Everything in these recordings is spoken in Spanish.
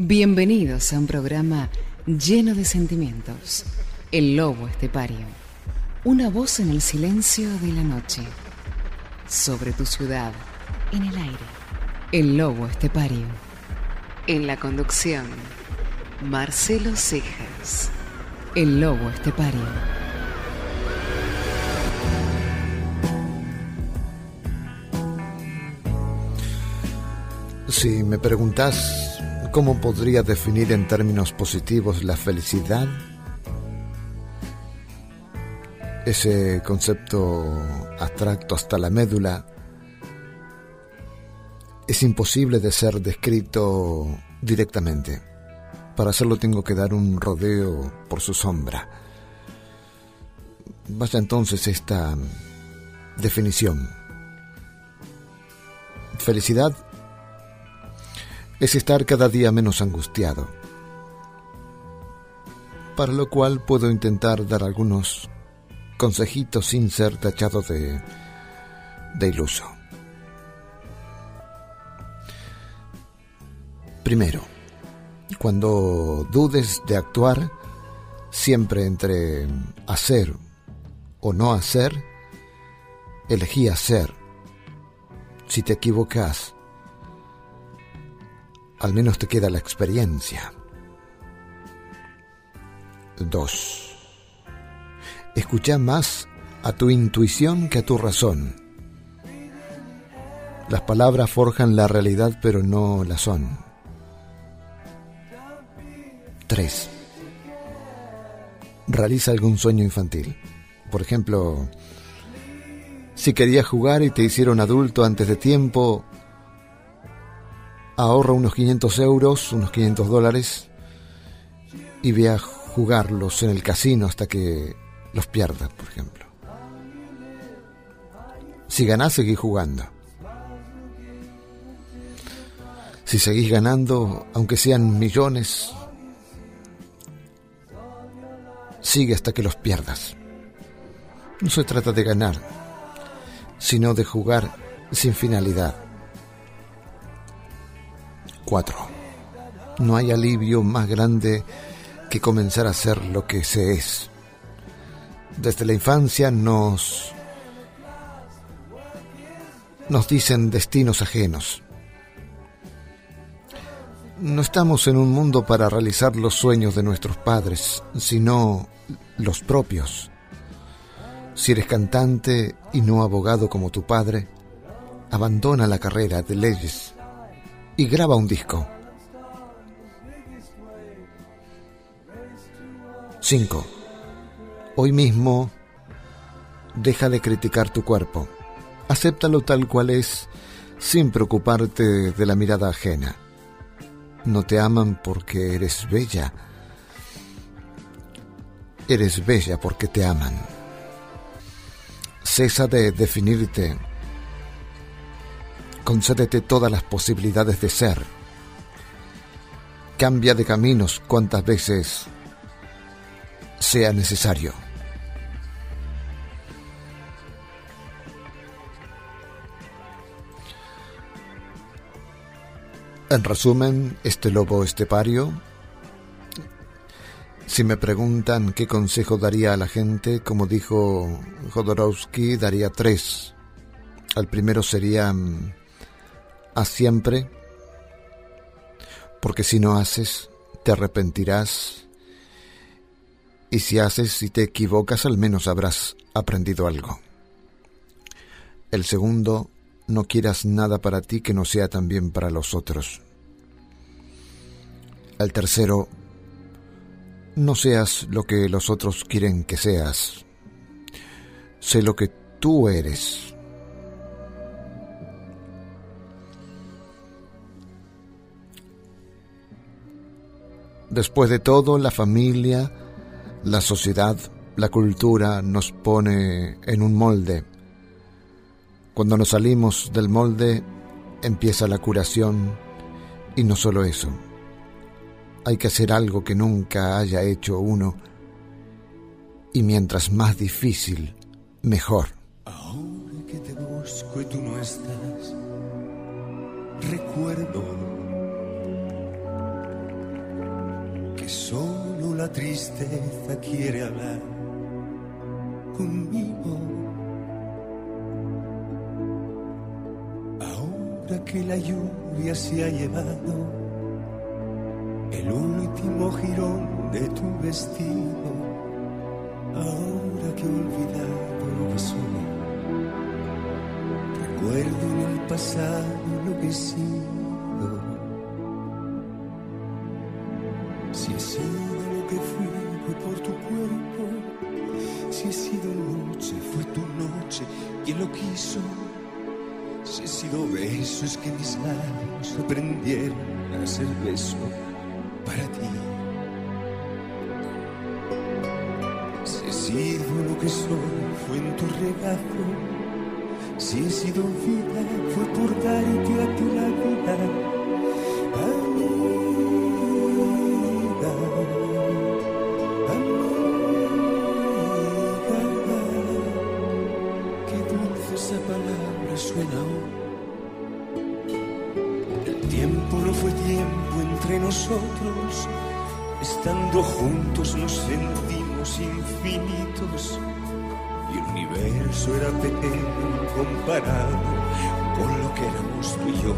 Bienvenidos a un programa lleno de sentimientos. El lobo estepario. Una voz en el silencio de la noche. Sobre tu ciudad, en el aire. El lobo estepario. En la conducción, Marcelo Cejas. El lobo estepario. Si me preguntas cómo podría definir en términos positivos la felicidad, ese concepto abstracto hasta la médula es imposible de ser descrito directamente. Para hacerlo tengo que dar un rodeo por su sombra. Vaya entonces esta definición. Felicidad es estar cada día menos angustiado, para lo cual puedo intentar dar algunos consejitos sin ser tachado de, de iluso. Primero, cuando dudes de actuar, siempre entre hacer o no hacer, elegí hacer. Si te equivocas, al menos te queda la experiencia. 2. Escucha más a tu intuición que a tu razón. Las palabras forjan la realidad pero no la son. 3. Realiza algún sueño infantil. Por ejemplo, si querías jugar y te hicieron adulto antes de tiempo, ahorra unos 500 euros, unos 500 dólares y ve a jugarlos en el casino hasta que los pierdas, por ejemplo. Si ganás, seguís jugando. Si seguís ganando, aunque sean millones, sigue hasta que los pierdas. No se trata de ganar, sino de jugar sin finalidad 4. No hay alivio más grande que comenzar a ser lo que se es. Desde la infancia nos nos dicen destinos ajenos. No estamos en un mundo para realizar los sueños de nuestros padres, sino los propios. Si eres cantante y no abogado como tu padre, abandona la carrera de leyes y graba un disco. 5. Hoy mismo deja de criticar tu cuerpo. Acéptalo tal cual es sin preocuparte de la mirada ajena. No te aman porque eres bella. Eres bella porque te aman. Cesa de definirte concédete todas las posibilidades de ser. Cambia de caminos cuantas veces sea necesario. En resumen, este lobo estepario, si me preguntan qué consejo daría a la gente, como dijo Jodorowsky, daría tres. El primero sería haz siempre, porque si no haces, te arrepentirás, y si haces y te equivocas, al menos habrás aprendido algo. El segundo, no quieras nada para ti que no sea también para los otros. El tercero, no seas lo que los otros quieren que seas. Sé lo que tú eres. Después de todo, la familia, la sociedad, la cultura nos pone en un molde. Cuando nos salimos del molde, empieza la curación y no solo eso. Hay que hacer algo que nunca haya hecho uno y mientras más difícil, mejor. Ahora que te busco y tú no estás, recuerdo solo la tristeza quiere hablar conmigo. Ahora que la lluvia se ha llevado el último jirón de tu vestido, ahora que he olvidado lo que soy, recuerdo en el pasado lo que he sido beso, es que mis labios aprendieron a ser beso para ti. Si he sido lo que soy, fue en tu regazo. Si he sido vida, fue por darte a ti la vida. Nosotros, estando juntos nos sentimos infinitos. Y el universo era pequeño comparado con lo que éramos tú y yo.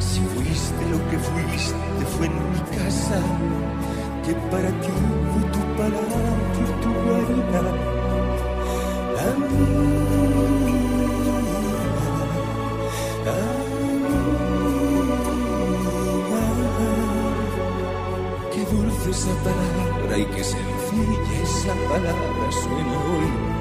Si fuiste lo que fuiste, fue en mi casa, que para ti fue tu palabra y tu guarida. Amiga, palabra y qué sencilla esa palabra suena hoy.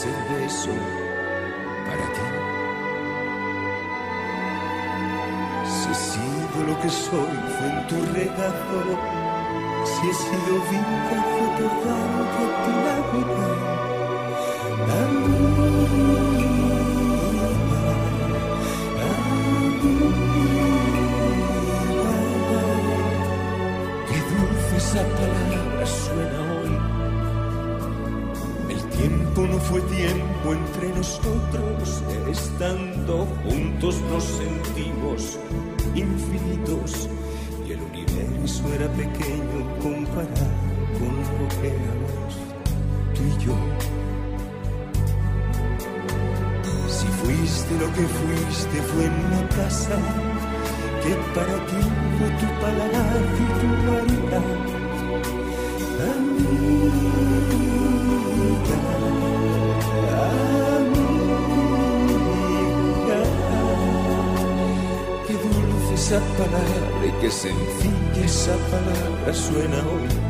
Ser beso para ti. Si he sido lo que soy, fue en tu regazo. Si he sido vida, fue por darte a ti la vida. Amiga, Qué dulce esa palabra suena tiempo no fue tiempo entre nosotros, estando juntos nos sentimos infinitos y el universo era pequeño comparado con lo que éramos tú y yo. Si fuiste lo que fuiste fue en una casa que para ti fue tu palabra y tu guarida. Amiga, esa palabra y qué sencilla esa palabra suena hoy.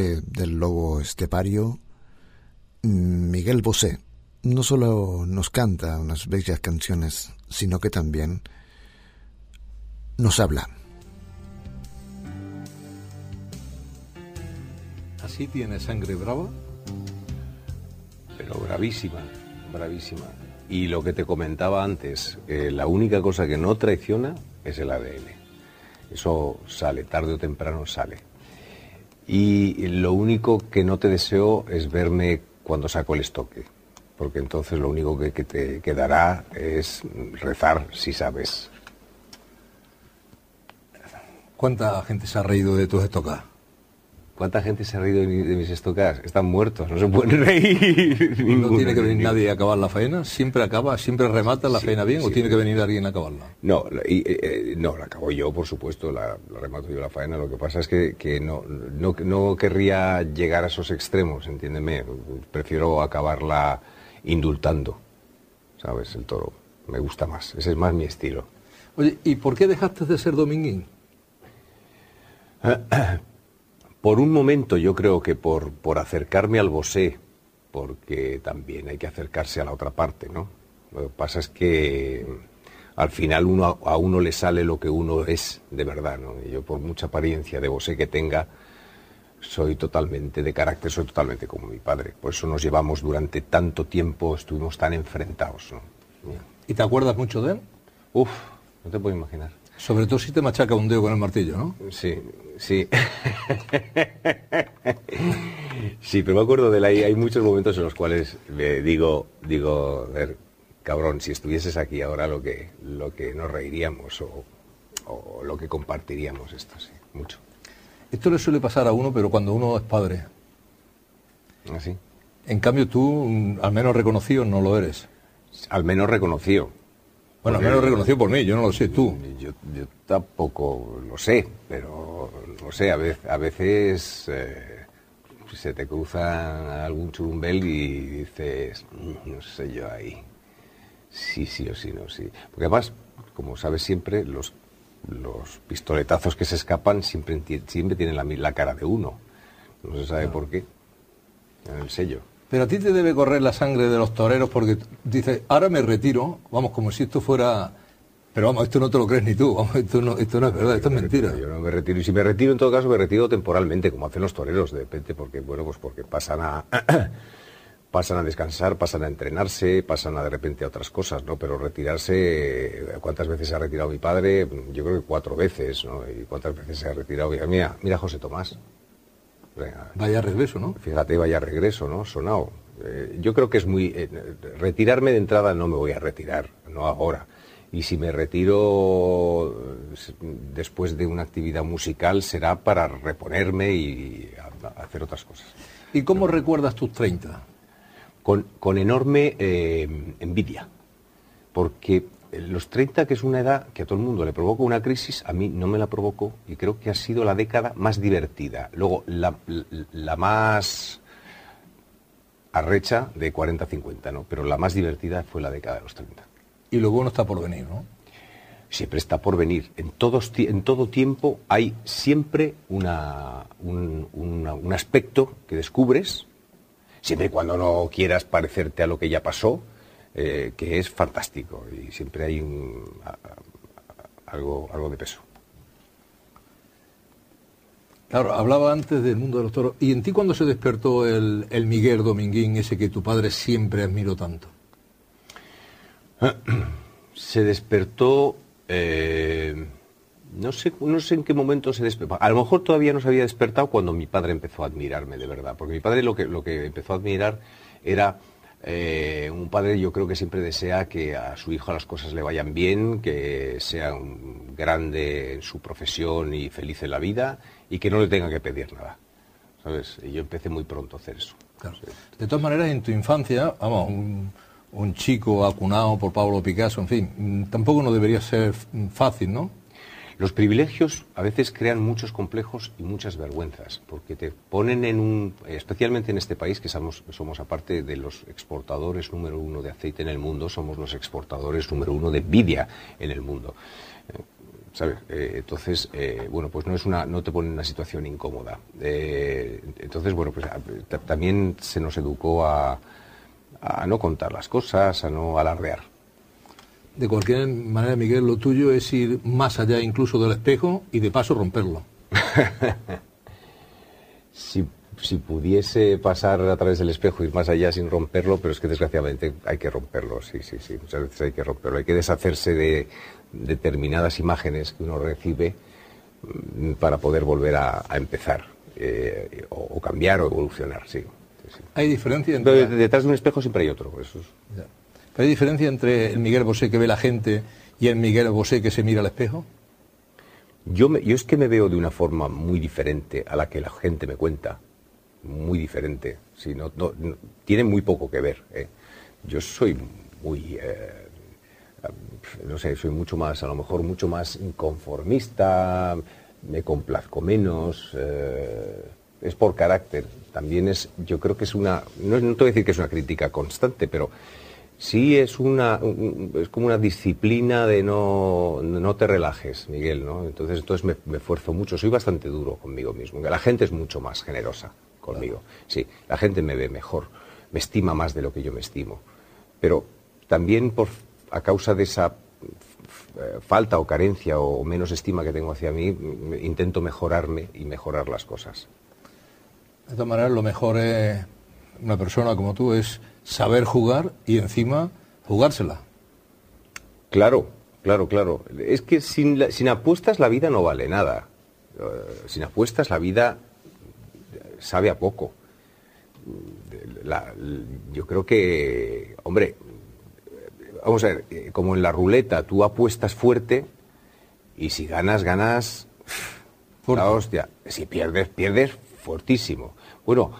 Del lobo estepario, Miguel Bosé no solo nos canta unas bellas canciones, sino que también nos habla. ¿Así tiene sangre brava? Pero bravísima, bravísima. Y lo que te comentaba antes, la única cosa que no traiciona es el ADN. Eso sale, tarde o temprano sale. Y lo único que no te deseo es verme cuando saco el estoque, porque entonces lo único que, te quedará es rezar, si sabes. ¿Cuánta gente se ha reído de tus estocas? ¿Cuánta gente se ha reído de, mis estocas? Están muertos, no se pueden reír. ¿No tiene que venir nadie a acabar la faena? ¿Siempre acaba, siempre remata la faena bien o tiene que venir alguien a acabarla? No, y, eh, eh, no, la acabo yo, por supuesto, la, remato yo la faena. Lo que pasa es que, que no, no, no, querría llegar a esos extremos, entiéndeme. Prefiero acabarla indultando, ¿sabes? El toro. Me gusta más, ese es más mi estilo. Oye, ¿y por qué dejaste de ser dominguín? Por un momento yo creo que por, por acercarme al bosé, porque también hay que acercarse a la otra parte, ¿no? Lo que pasa es que al final uno, a uno le sale lo que uno es de verdad, ¿no? Y yo por mucha apariencia de bosé que tenga, soy totalmente de carácter, soy totalmente como mi padre. Por eso nos llevamos durante tanto tiempo, estuvimos tan enfrentados, ¿no? ¿Y te acuerdas mucho de él? Uf, no te puedo imaginar. Sobre todo si te machaca un dedo con el martillo, ¿no? Sí, sí. sí, pero me acuerdo de él. Hay, hay muchos momentos en los cuales me digo, digo, ver, cabrón, si estuvieses aquí ahora lo que, lo que nos reiríamos o, o lo que compartiríamos esto, sí, mucho. Esto le suele pasar a uno, pero cuando uno es padre. ¿Así? ¿Ah, en cambio tú, mm, al menos reconocido, no lo eres. Al menos reconocido bueno, al menos reconocido por mí, yo no lo sé, tú. Yo, tampoco lo sé, pero no sé, a veces, a veces eh, se te cruza algún churumbel y dices, mm, no sé yo ahí, sí, sí o sí, no, sí. Porque además, como sabes siempre, los, los pistoletazos que se escapan siempre, siempre tienen la, la cara de uno. No se sabe por qué, en el sello. Pero a ti te debe correr la sangre de los toreros porque dices, ahora me retiro, vamos, como si esto fuera... Pero vamos, esto no te lo crees ni tú, vamos, esto no, esto no es verdad, esto es mentira. yo no me retiro, y si me retiro en todo caso me retiro temporalmente, como hacen los toreros, de repente, porque, bueno, pues porque pasan a... pasan a descansar, pasan a entrenarse, pasan a de repente a otras cosas, ¿no? Pero retirarse, ¿cuántas veces se ha retirado mi padre? Yo creo que cuatro veces, ¿no? ¿Y cuántas veces se ha retirado? Mira, mira José Tomás, Vaya regreso, ¿no? Fíjate, vaya regreso, ¿no? Sonado. Eh, yo creo que es muy... Eh, retirarme de entrada no me voy a retirar, no ahora. Y si me retiro después de una actividad musical será para reponerme y hacer otras cosas. ¿Y cómo recuerdas tus 30? Con, con enorme eh, envidia, porque los 30, que es una edad que a todo el mundo le provoca una crisis, a mí no me la provocó y creo que ha sido la década más divertida. Luego, la, más arrecha de 40-50, ¿no? Pero la más divertida fue la década de los 30. Y luego no está por venir, ¿no? Siempre está por venir. En, todos, en todo tiempo hay siempre una, un, un aspecto que descubres, siempre y cuando no quieras parecerte a lo que ya pasó, eh, que es fantástico y siempre hay algo, algo de peso. Claro, hablaba antes del mundo de los toros. ¿Y en ti cuándo se despertó el, el Miguel Dominguín, ese que tu padre siempre admiró tanto? Se despertó, eh, no, sé, no sé en qué momento se despertó. A lo mejor todavía no se había despertado cuando mi padre empezó a admirarme de verdad, porque mi padre lo que, lo que empezó a admirar era eh, un padre yo creo que siempre desea que a su hijo las cosas le vayan bien, que sea un grande en su profesión y feliz en la vida y que no le tenga que pedir nada. ¿Sabes? Y yo empecé muy pronto a hacer eso. De todas maneras, en tu infancia, vamos, un, un chico acunado por Pablo Picasso, en fin, tampoco no debería ser fácil, ¿no? Los privilegios a veces crean muchos complejos y muchas vergüenzas, porque te ponen en un, especialmente en este país, que somos, somos aparte de los exportadores número uno de aceite en el mundo, somos los exportadores número uno de vidia en el mundo. Eh, ¿Sabes? Eh, entonces, eh, bueno, pues no es una, no te pone en una situación incómoda. entonces, bueno, pues también se nos educó a, a no contar las cosas, a no alardear. De cualquier manera, Miguel, lo tuyo es ir más allá incluso del espejo y de paso romperlo. si, si, pudiese pasar a través del espejo, ir más allá sin romperlo, pero es que desgraciadamente hay que romperlo, sí, sí, sí, muchas veces hay que romperlo. Hay que deshacerse de determinadas imágenes que uno recibe mm, para poder volver a, empezar, eh, o, cambiar o evolucionar, sí. ¿Hay diferencia entre...? detrás de un espejo siempre hay otro, eso ¿Hay diferencia entre el Miguel Bosé que ve la gente y el Miguel Bosé que se mira al espejo? Yo, es que me veo de una forma muy diferente a la que la gente me cuenta. Muy diferente. Sí, no, tiene muy poco que ver. ¿eh? Yo soy muy. Eh, no sé, soy mucho más, a lo mejor mucho más inconformista, me complazco menos. Eh, es por carácter. También es, yo creo que es una. No, no te voy a decir que es una crítica constante, pero sí es una es como una disciplina de no, no te relajes, Miguel, ¿no? Entonces, entonces me, me, esfuerzo mucho, soy bastante duro conmigo mismo. La gente es mucho más generosa conmigo. Sí, la gente me ve mejor, me estima más de lo que yo me estimo. Pero también por a causa de esa eh, falta o carencia o menos estima que tengo hacia mí, intento mejorarme y mejorar las cosas. De todas maneras, lo mejor es una persona como tú es saber jugar y encima jugársela. Claro, claro, claro. Es que sin, sin apuestas la vida no vale nada. Eh, sin apuestas la vida sabe a poco. yo creo que, hombre, vamos a ver, eh, como en la ruleta, tú apuestas fuerte y si ganas, ganas la hostia. Si pierdes, pierdes fortísimo. Bueno,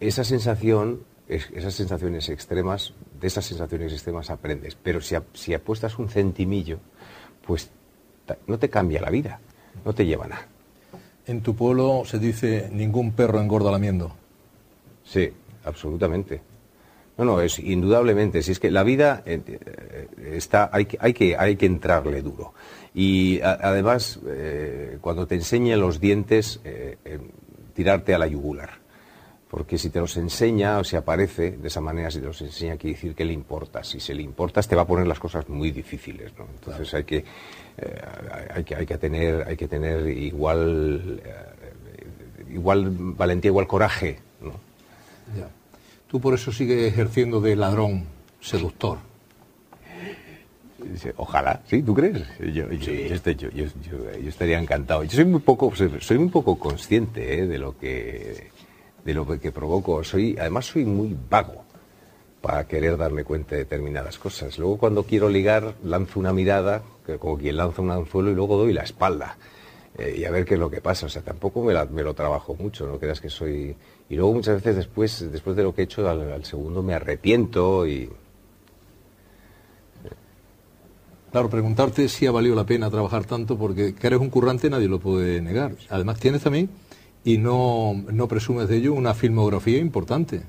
esa sensación esas sensaciones extremas, de esas sensaciones extremas aprendes. Pero si, si apuestas un centimillo, pues no te cambia la vida, no te lleva nada. En tu pueblo se dice ningún perro engorda lamiendo. Sí, absolutamente. No, no, es indudablemente. Si es que la vida eh, eh, está, hay que, hay que, hay que entrarle duro. Y además, eh, cuando te enseñen los dientes, tirarte a la yugular porque si te los enseña o se aparece de esa manera, si te los enseña, quiere decir que le importas. Si se le importas, te va a poner las cosas muy difíciles, ¿no? Entonces hay, que, eh, hay, que, hay que tener, hay que tener igual, eh, igual valentía, igual coraje, ¿no? Tú por eso sigues ejerciendo de ladrón, seductor. Ojalá, ¿sí? ¿Tú crees? Yo, estaría encantado. Yo soy muy poco, soy muy poco consciente ¿eh? de lo que de lo que provoco. Soy, además soy muy vago para querer darme cuenta de determinadas cosas. Luego cuando quiero ligar, lanzo una mirada, como quien lanza un anzuelo, y luego doy la espalda. Eh, y a ver qué es lo que pasa. O sea, tampoco me, lo trabajo mucho, no creas que soy... Y luego muchas veces después, después de lo que he hecho, al, segundo me arrepiento y... Claro, preguntarte si ha valido la pena trabajar tanto, porque que eres un currante nadie lo puede negar. Además tienes también y no, no presumes de ello una filmografía importante.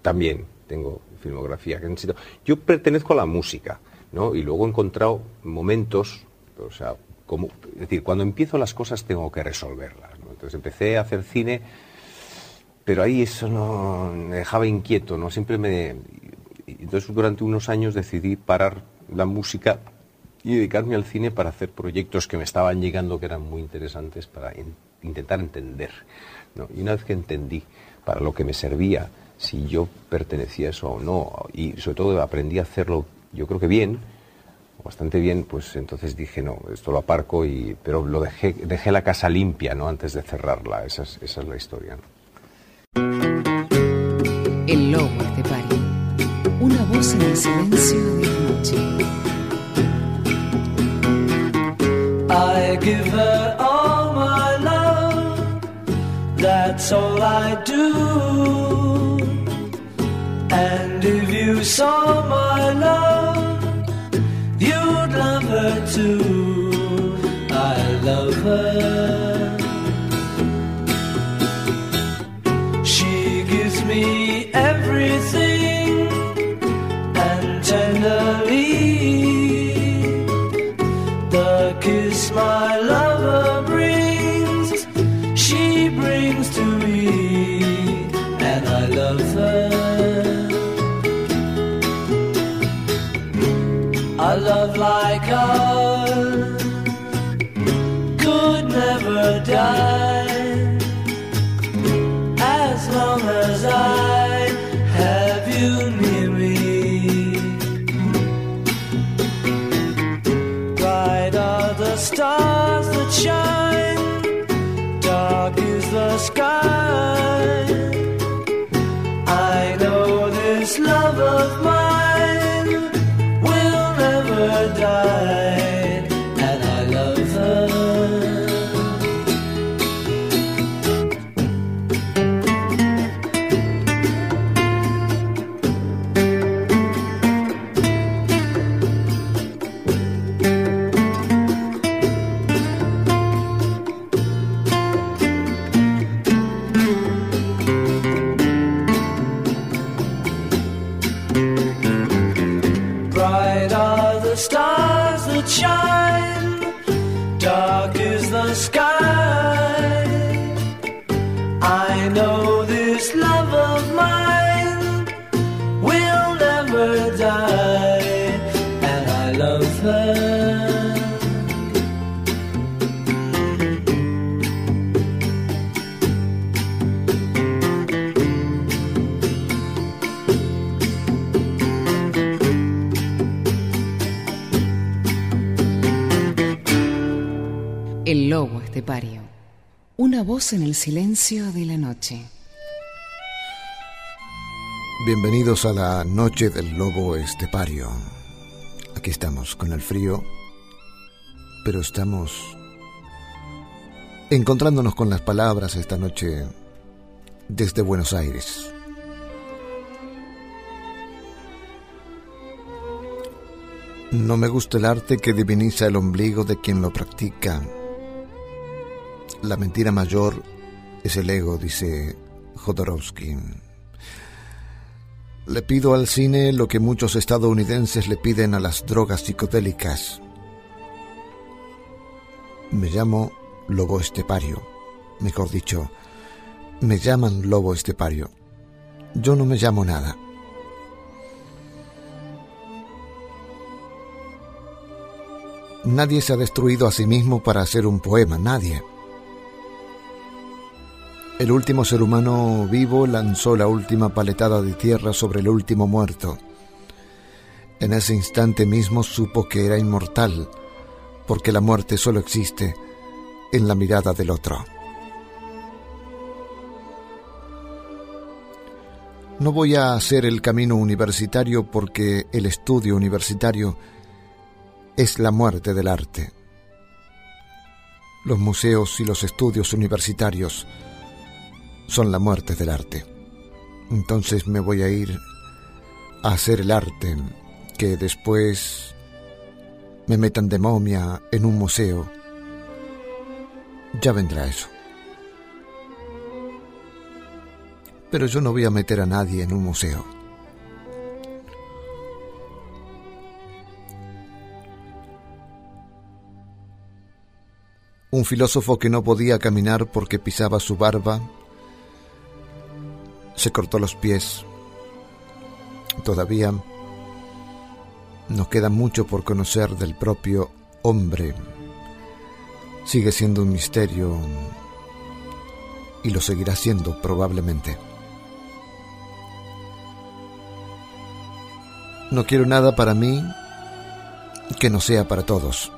También tengo filmografía que necesito. Yo pertenezco a la música, ¿no? Y luego he encontrado momentos, o sea, como, es decir, cuando empiezo las cosas tengo que resolverlas. Entonces empecé a hacer cine, pero ahí eso no me dejaba inquieto, ¿no? Siempre me. Entonces durante unos años decidí parar la música y dedicarme al cine para hacer proyectos que me estaban llegando que eran muy interesantes para intentar entender. Y una vez que entendí para lo que me servía, si yo pertenecía a eso o no, y sobre todo aprendí a hacerlo, yo creo que bien, bastante bien, pues entonces dije, no, esto lo aparco, y, pero lo dejé, dejé la casa limpia ¿no? antes de cerrarla, esa es, esa es la historia. El lobo estepario, una voz en el silencio de la noche. I give her that's all I do. And if you saw my En el silencio de la noche. Bienvenidos a la noche del lobo estepario. Aquí estamos con el frío, pero estamos encontrándonos con las palabras esta noche desde Buenos Aires. No me gusta el arte que diviniza el ombligo de quien lo practica. La mentira mayor es el ego, dice Jodorowsky. Le pido al cine lo que muchos estadounidenses le piden a las drogas psicodélicas. Me llamo lobo estepario. Mejor dicho, me llaman lobo estepario. Yo no me llamo nada. Nadie se ha destruido a sí mismo para hacer un poema, nadie. El último ser humano vivo lanzó la última paletada de tierra sobre el último muerto. En ese instante mismo supo que era inmortal, porque la muerte solo existe en la mirada del otro. No voy a hacer el camino universitario porque el estudio universitario es la muerte del arte. Los museos y los estudios universitarios son la muerte del arte. Entonces me voy a ir a hacer el arte que después me metan de momia en un museo. Ya vendrá eso. Pero yo no voy a meter a nadie en un museo. Un filósofo que no podía caminar porque pisaba su barba, se cortó los pies. Todavía nos queda mucho por conocer del propio hombre. Sigue siendo un misterio y lo seguirá siendo probablemente. No quiero nada para mí que no sea para todos.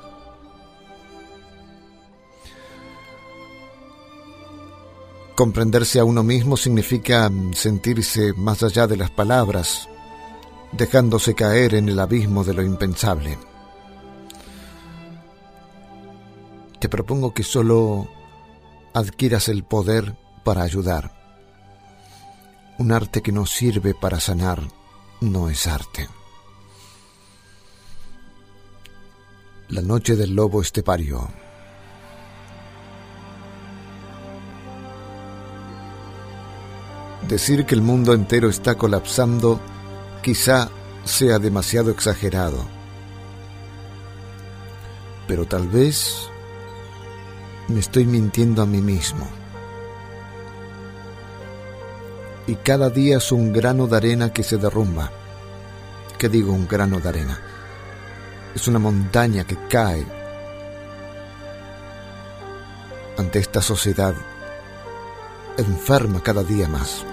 Comprenderse a uno mismo significa sentirse más allá de las palabras, dejándose caer en el abismo de lo impensable. Te propongo que solo adquieras el poder para ayudar. Un arte que no sirve para sanar no es arte. La noche del lobo estepario. Decir que el mundo entero está colapsando quizá sea demasiado exagerado. Pero tal vez me estoy mintiendo a mí mismo. Y cada día es un grano de arena que se derrumba. ¿Qué digo un grano de arena? Es una montaña que cae. ante esta sociedad enferma cada día más.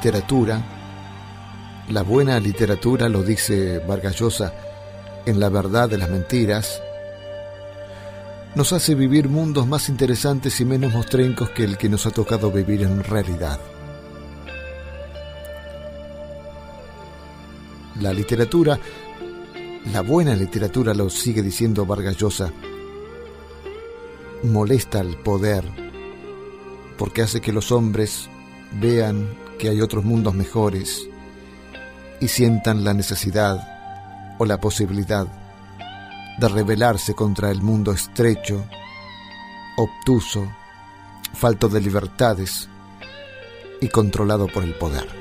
Literatura, la buena literatura, lo dice Vargas Llosa en La verdad de las mentiras, nos hace vivir mundos más interesantes y menos mostrencos que el que nos ha tocado vivir en realidad. La literatura, la buena literatura, lo sigue diciendo Vargas Llosa, molesta al poder porque hace que los hombres vean que hay otros mundos mejores y sientan la necesidad o la posibilidad de rebelarse contra el mundo estrecho, obtuso, falto de libertades y controlado por el poder.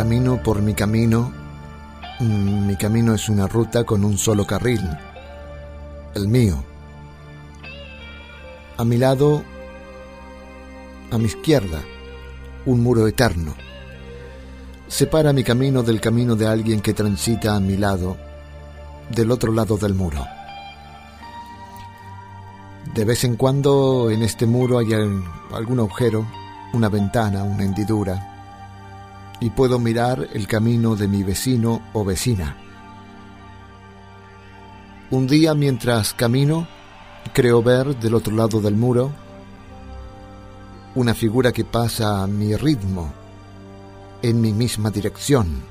Camino por mi camino, mm, mi camino es una ruta con un solo carril, el mío a mi lado, a mi izquierda, un muro eterno. Separa mi camino del camino de alguien que transita a mi lado, del otro lado del muro. De vez en cuando en este muro hay algún agujero, una ventana, una hendidura, y puedo mirar el camino de mi vecino o vecina. Un día mientras camino, Creo ver del otro lado del muro una figura que pasa a mi ritmo, en mi misma dirección.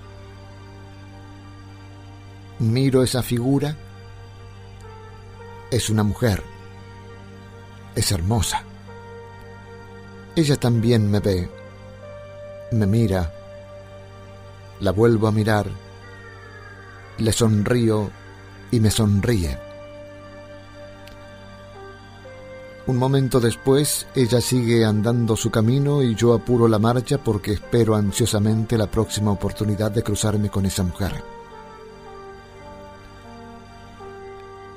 Miro esa figura. Es una mujer. Es hermosa. Ella también me ve. Me mira. La vuelvo a mirar. Le sonrío y me sonríe. Un momento después, ella sigue andando su camino y yo apuro la marcha porque espero ansiosamente la próxima oportunidad de cruzarme con esa mujer.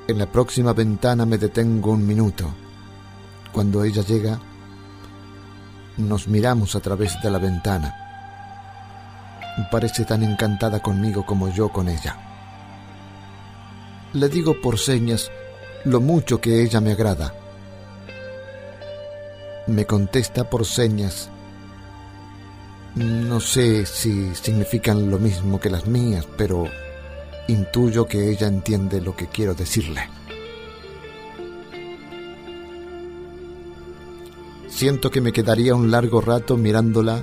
En la próxima ventana me detengo un minuto. Cuando ella llega, nos miramos a través de la ventana. Parece tan encantada conmigo como yo con ella. Le digo por señas lo mucho que ella me agrada me contesta por señas. No sé si significan lo mismo que las mías, pero intuyo que ella entiende lo que quiero decirle. Siento que me quedaría un largo rato mirándola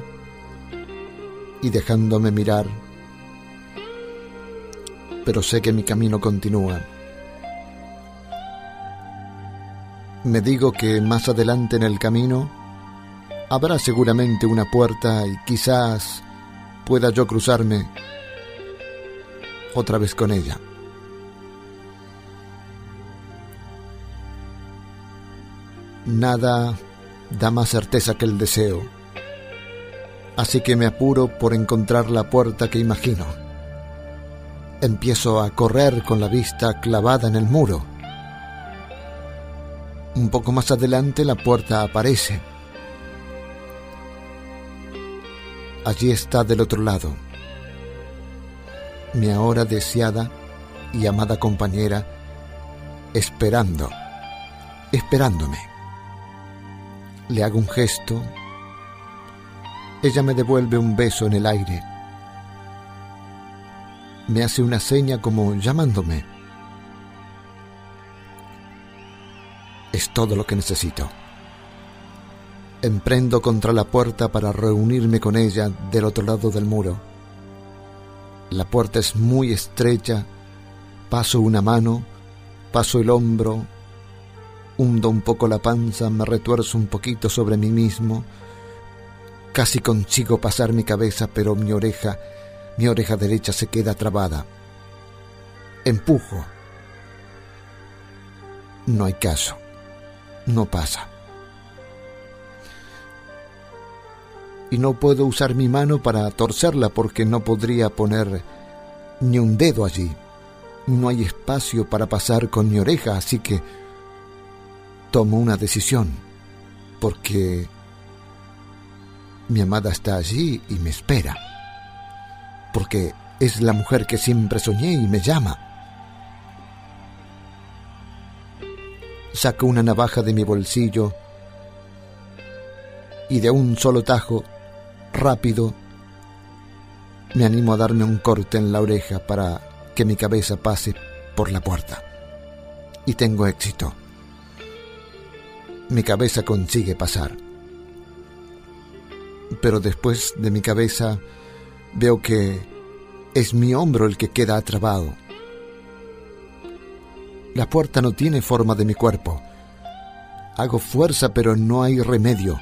y dejándome mirar, pero sé que mi camino continúa. Me digo que más adelante en el camino habrá seguramente una puerta y quizás pueda yo cruzarme otra vez con ella. Nada da más certeza que el deseo, así que me apuro por encontrar la puerta que imagino. Empiezo a correr con la vista clavada en el muro un poco más adelante la puerta aparece. Allí está del otro lado. Mi ahora deseada y amada compañera, esperando, esperándome. Le hago un gesto. Ella me devuelve un beso en el aire. Me hace una seña como llamándome. Es todo lo que necesito. Emprendo contra la puerta para reunirme con ella del otro lado del muro. La puerta es muy estrecha. Paso una mano, paso el hombro, hundo un poco la panza, me retuerzo un poquito sobre mí mismo. Casi consigo pasar mi cabeza, pero mi oreja, mi oreja derecha se queda trabada. Empujo No hay caso. No pasa. Y no puedo usar mi mano para torcerla porque no podría poner ni un dedo allí. No hay espacio para pasar con mi oreja, así que tomo una decisión, porque mi amada está allí y me espera, porque es la mujer que siempre soñé y me llama. Saco una navaja de mi bolsillo y de un solo tajo, rápido, me animo a darme un corte en la oreja para que mi cabeza pase por la puerta. Y tengo éxito. Mi cabeza consigue pasar. Pero después de mi cabeza veo que es mi hombro el que queda atrapado. La puerta no tiene forma de mi cuerpo. Hago fuerza, pero no hay remedio.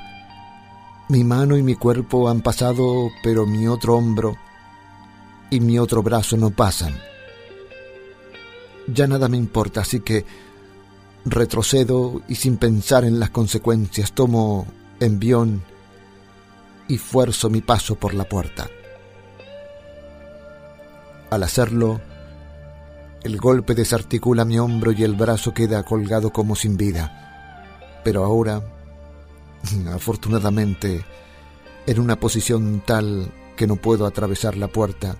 Mi mano y mi cuerpo han pasado, pero mi otro hombro y mi otro brazo no pasan. Ya nada me importa, así que retrocedo y sin pensar en las consecuencias tomo envión y fuerzo mi paso por la puerta. Al hacerlo, el golpe desarticula mi hombro y el brazo queda colgado como sin vida. Pero ahora, afortunadamente, en una posición tal que no puedo atravesar la puerta,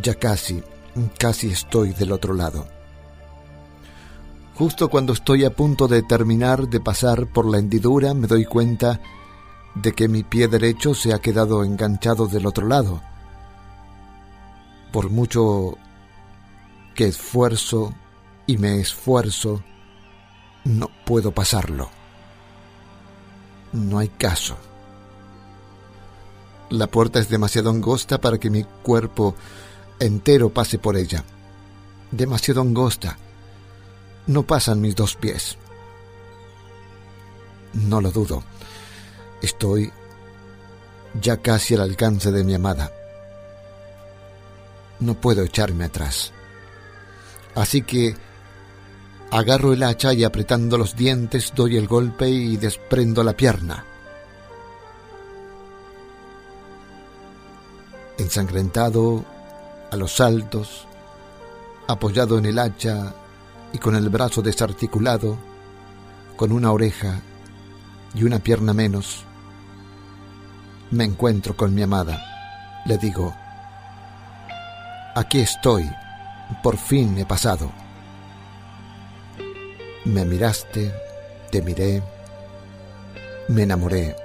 ya casi, casi estoy del otro lado. Justo cuando estoy a punto de terminar de pasar por la hendidura, me doy cuenta de que mi pie derecho se ha quedado enganchado del otro lado. Por mucho que esfuerzo y me esfuerzo, no puedo pasarlo. No hay caso. La puerta es demasiado angosta para que mi cuerpo entero pase por ella. Demasiado angosta. No pasan mis dos pies. No lo dudo. Estoy ya casi al alcance de mi amada. No puedo echarme atrás. Así que agarro el hacha y apretando los dientes doy el golpe y desprendo la pierna. Ensangrentado, a los saltos, apoyado en el hacha y con el brazo desarticulado, con una oreja y una pierna menos, me encuentro con mi amada. Le digo, aquí estoy, por fin he pasado. Me miraste, te miré, me enamoré.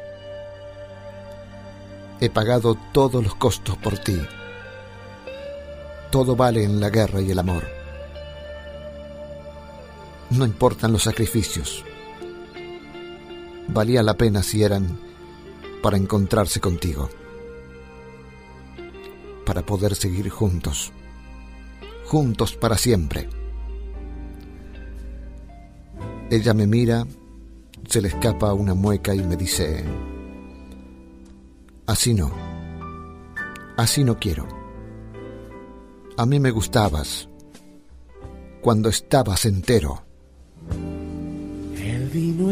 He pagado todos los costos por ti todo vale en la guerra y el amor. No importan los sacrificios. Valía la pena si eran para encontrarse contigo. Para poder seguir juntos. Juntos para siempre. Ella me mira, se le escapa una mueca y me dice, así no, así no quiero. A mí me gustabas cuando estabas entero.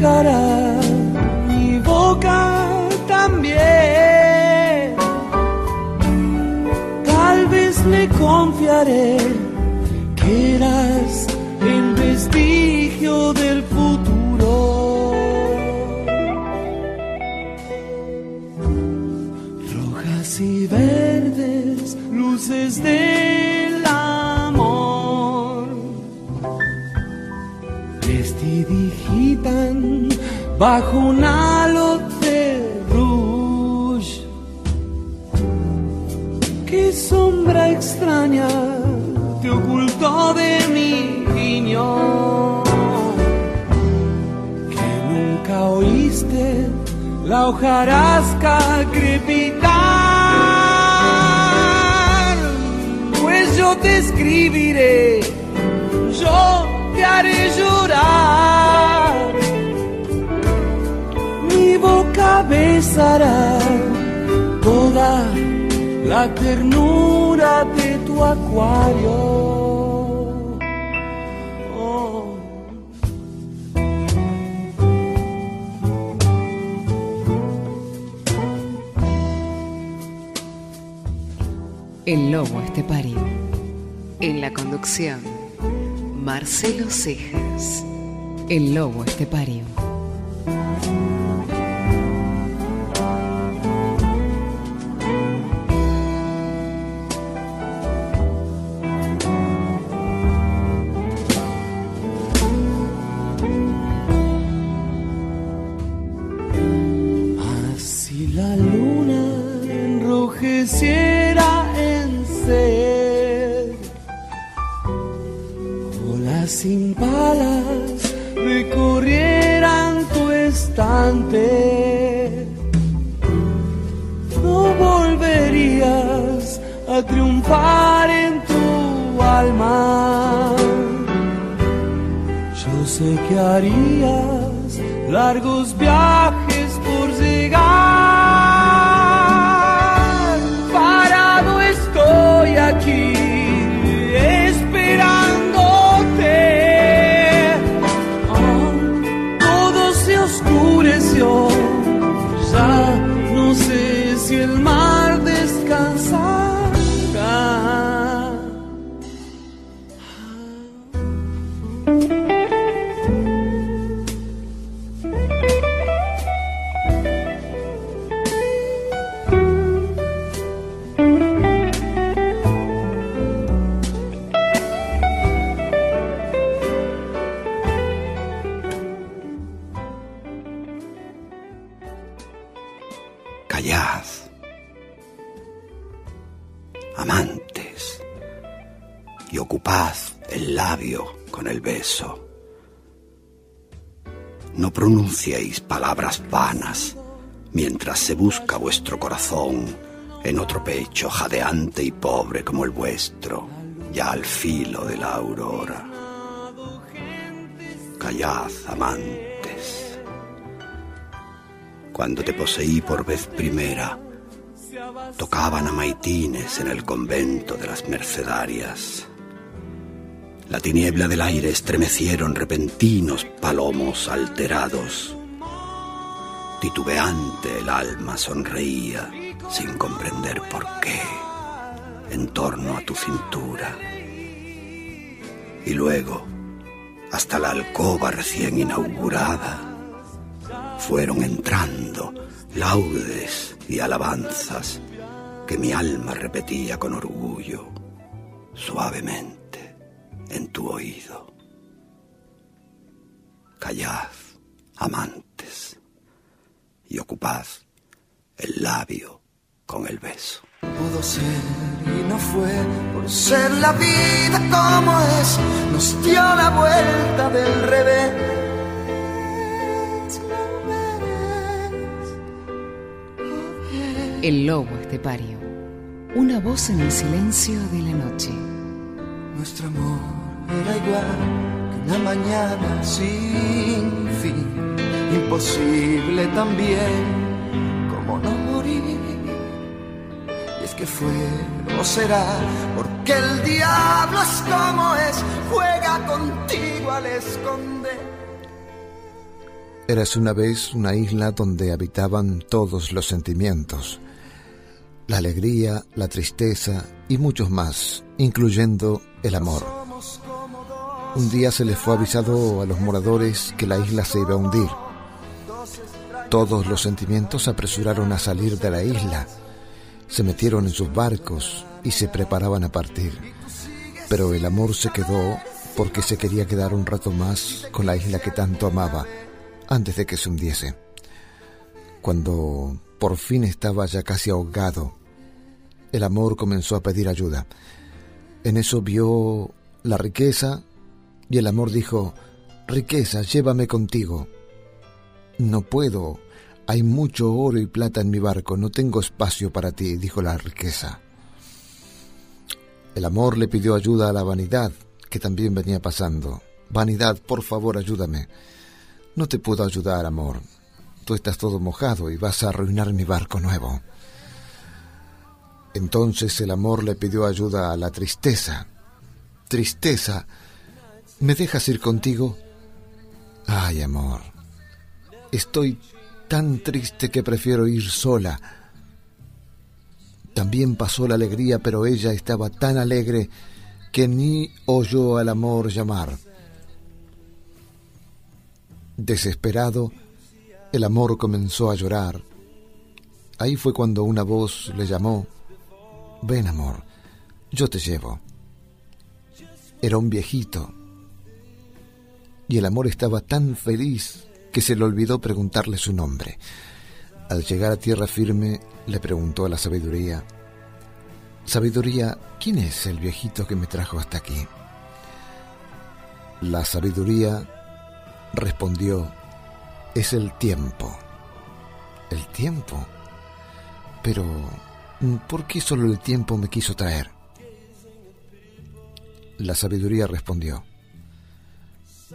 Llegará, mi boca también. Tal vez le confiaré que eras el vestigio del bajo un halo de que sombra extraña te ocultó de mi niño. Que nunca oíste la hojarasca crepitar. Pues yo te escribiré, yo te haré llorar. Besará toda la ternura de tu acuario. Oh. El lobo estepario. En la conducción, Marcelo Cejas. El lobo estepario. Sin balas recorrieran tu estante, no volverías a triunfar en tu alma. Yo sé que harías largos viajes por llegar. No pronunciéis palabras vanas mientras se busca vuestro corazón en otro pecho jadeante y pobre como el vuestro, ya al filo de la aurora. Callad, amantes. Cuando te poseí por vez primera, tocaban a maitines en el convento de las mercedarias. La tiniebla del aire estremecieron repentinos palomos alterados. Titubeante el alma sonreía sin comprender por qué en torno a tu cintura. Y luego, hasta la alcoba recién inaugurada, fueron entrando laudes y alabanzas que mi alma repetía con orgullo, suavemente, en tu oído. Callad, amantes, y ocupad el labio con el beso. Pudo ser y no fue por ser la vida como es, nos dio la vuelta del revés. El lobo estepario. Una voz en el silencio de la noche. Nuestro amor era igual que una mañana sin fin, imposible también como no morir. Y es que fue o será, porque el diablo es como es, juega contigo al esconder. Eras una vez una isla donde habitaban todos los sentimientos, la alegría, la tristeza y muchos más, incluyendo el amor. Un día se les fue avisado a los moradores que la isla se iba a hundir. Todos los sentimientos se apresuraron a salir de la isla, se metieron en sus barcos y se preparaban a partir. Pero el amor se quedó porque se quería quedar un rato más con la isla que tanto amaba antes de que se hundiese. Cuando por fin estaba ya casi ahogado, el amor comenzó a pedir ayuda. En eso vio la riqueza y el amor dijo, riqueza, llévame contigo. No puedo, hay mucho oro y plata en mi barco, no tengo espacio para ti, dijo la riqueza. El amor le pidió ayuda a la vanidad, que también venía pasando. Vanidad, por favor, ayúdame. No te puedo ayudar, amor. Tú estás todo mojado y vas a arruinar mi barco nuevo. Entonces el amor le pidió ayuda a la tristeza. Tristeza, ¿me dejas ir contigo? Ay, amor, estoy tan triste que prefiero ir sola. También pasó la alegría, pero ella estaba tan alegre que ni oyó al amor llamar. Desesperado, el amor comenzó a llorar. Ahí fue cuando una voz le llamó, Ven amor, yo te llevo. Era un viejito. Y el amor estaba tan feliz que se le olvidó preguntarle su nombre. Al llegar a tierra firme, le preguntó a la sabiduría, Sabiduría, ¿quién es el viejito que me trajo hasta aquí? La sabiduría respondió, es el tiempo. ¿El tiempo? Pero, ¿por qué solo el tiempo me quiso traer? La sabiduría respondió,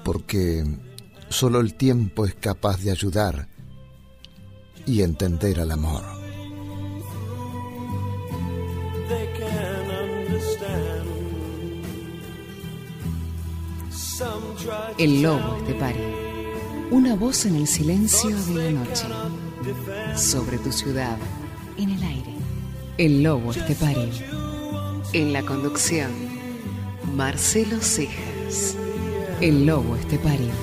porque solo el tiempo es capaz de ayudar y entender al amor. El lobo estepario. Una voz en el silencio de la noche. Sobre tu ciudad, en el aire. El lobo estepario. En la conducción, Marcelo Cejas. El lobo estepario.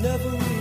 never